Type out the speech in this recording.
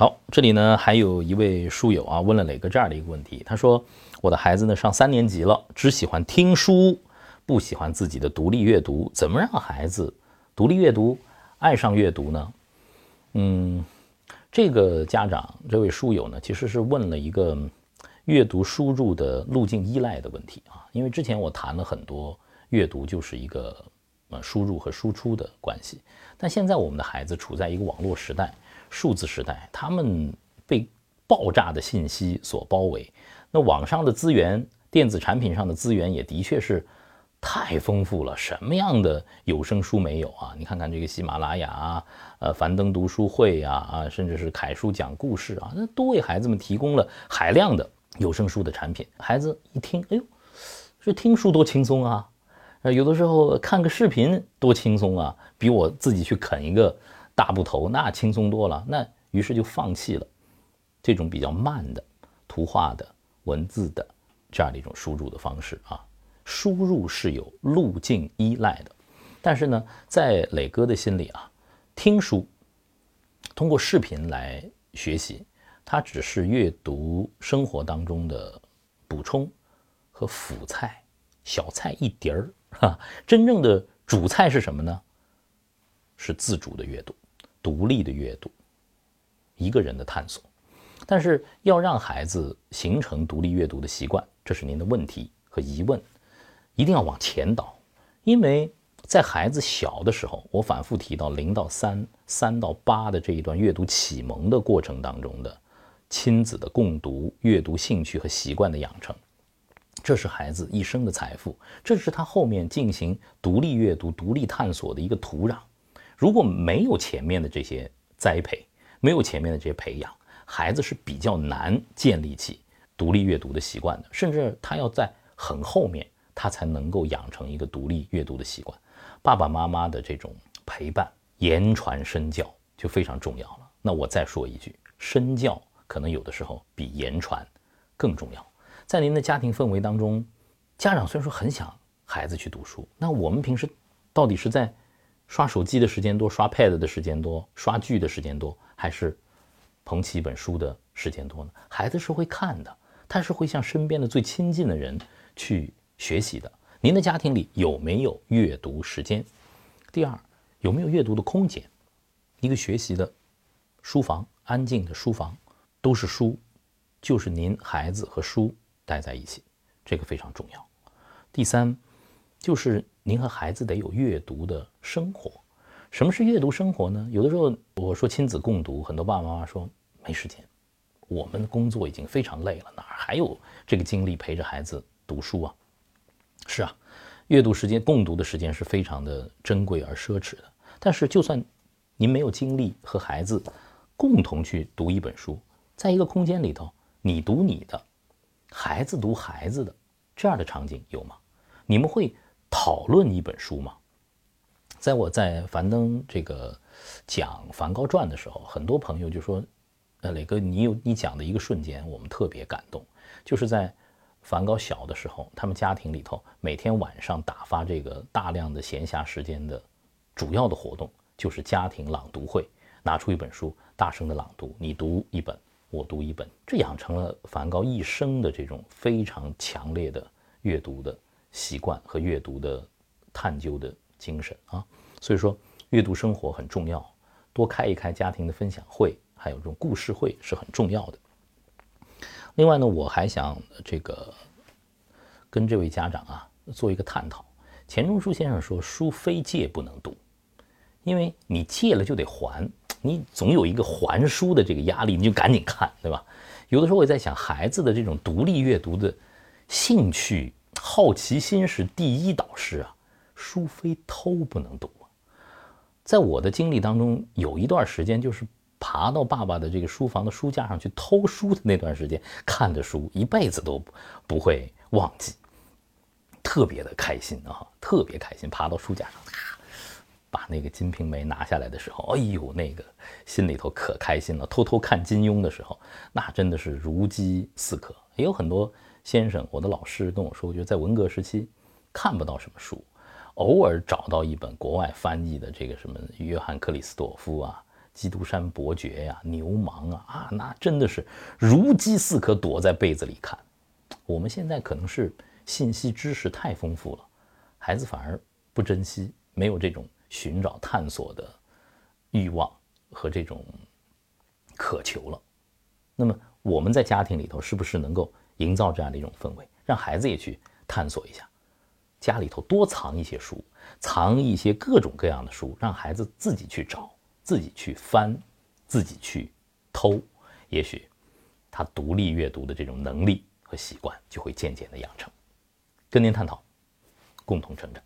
好，这里呢还有一位书友啊问了磊哥这样的一个问题，他说我的孩子呢上三年级了，只喜欢听书，不喜欢自己的独立阅读，怎么让孩子独立阅读，爱上阅读呢？嗯，这个家长这位书友呢其实是问了一个阅读输入的路径依赖的问题啊，因为之前我谈了很多阅读就是一个呃输入和输出的关系，但现在我们的孩子处在一个网络时代。数字时代，他们被爆炸的信息所包围。那网上的资源、电子产品上的资源也的确是太丰富了。什么样的有声书没有啊？你看看这个喜马拉雅啊，呃，樊登读书会呀，啊，甚至是凯叔讲故事啊，那都为孩子们提供了海量的有声书的产品。孩子一听，哎呦，这听书多轻松啊！呃，有的时候看个视频多轻松啊，比我自己去啃一个。大部头那轻松多了，那于是就放弃了这种比较慢的图画的文字的这样的一种输入的方式啊。输入是有路径依赖的，但是呢，在磊哥的心里啊，听书通过视频来学习，它只是阅读生活当中的补充和辅菜，小菜一碟儿哈。真正的主菜是什么呢？是自主的阅读。独立的阅读，一个人的探索，但是要让孩子形成独立阅读的习惯，这是您的问题和疑问，一定要往前导，因为在孩子小的时候，我反复提到零到三、三到八的这一段阅读启蒙的过程当中的亲子的共读、阅读兴趣和习惯的养成，这是孩子一生的财富，这是他后面进行独立阅读、独立探索的一个土壤。如果没有前面的这些栽培，没有前面的这些培养，孩子是比较难建立起独立阅读的习惯的。甚至他要在很后面，他才能够养成一个独立阅读的习惯。爸爸妈妈的这种陪伴、言传身教就非常重要了。那我再说一句，身教可能有的时候比言传更重要。在您的家庭氛围当中，家长虽然说很想孩子去读书，那我们平时到底是在？刷手机的时间多，刷 Pad 的时间多，刷剧的时间多，还是捧起一本书的时间多呢？孩子是会看的，他是会向身边的最亲近的人去学习的。您的家庭里有没有阅读时间？第二，有没有阅读的空间？一个学习的书房，安静的书房，都是书，就是您孩子和书待在一起，这个非常重要。第三，就是。您和孩子得有阅读的生活。什么是阅读生活呢？有的时候我说亲子共读，很多爸爸妈妈说没时间，我们工作已经非常累了，哪还有这个精力陪着孩子读书啊？是啊，阅读时间、共读的时间是非常的珍贵而奢侈的。但是，就算您没有精力和孩子共同去读一本书，在一个空间里头，你读你的，孩子读孩子的，这样的场景有吗？你们会？讨论一本书嘛，在我在樊登这个讲《梵高传》的时候，很多朋友就说：“呃，磊哥，你有你讲的一个瞬间，我们特别感动，就是在梵高小的时候，他们家庭里头每天晚上打发这个大量的闲暇时间的主要的活动，就是家庭朗读会，拿出一本书，大声的朗读，你读一本，我读一本，这养成了梵高一生的这种非常强烈的阅读的。”习惯和阅读的探究的精神啊，所以说阅读生活很重要，多开一开家庭的分享会，还有这种故事会是很重要的。另外呢，我还想这个跟这位家长啊做一个探讨。钱钟书先生说：“书非借不能读，因为你借了就得还，你总有一个还书的这个压力，你就赶紧看，对吧？”有的时候我在想，孩子的这种独立阅读的兴趣。好奇心是第一导师啊，书非偷不能读。在我的经历当中，有一段时间就是爬到爸爸的这个书房的书架上去偷书的那段时间，看的书一辈子都不会忘记，特别的开心啊，特别开心。爬到书架上，把那个《金瓶梅》拿下来的时候，哎呦，那个心里头可开心了。偷偷看金庸的时候，那真的是如饥似渴。也有很多。先生，我的老师跟我说，我觉得在文革时期看不到什么书，偶尔找到一本国外翻译的这个什么约翰克里斯朵夫啊基督山伯爵呀、牛虻啊啊，那真的是如饥似渴，躲在被子里看。我们现在可能是信息知识太丰富了，孩子反而不珍惜，没有这种寻找探索的欲望和这种渴求了。那么我们在家庭里头是不是能够营造这样的一种氛围，让孩子也去探索一下？家里头多藏一些书，藏一些各种各样的书，让孩子自己去找，自己去翻，自己去偷，也许他独立阅读的这种能力和习惯就会渐渐的养成。跟您探讨，共同成长。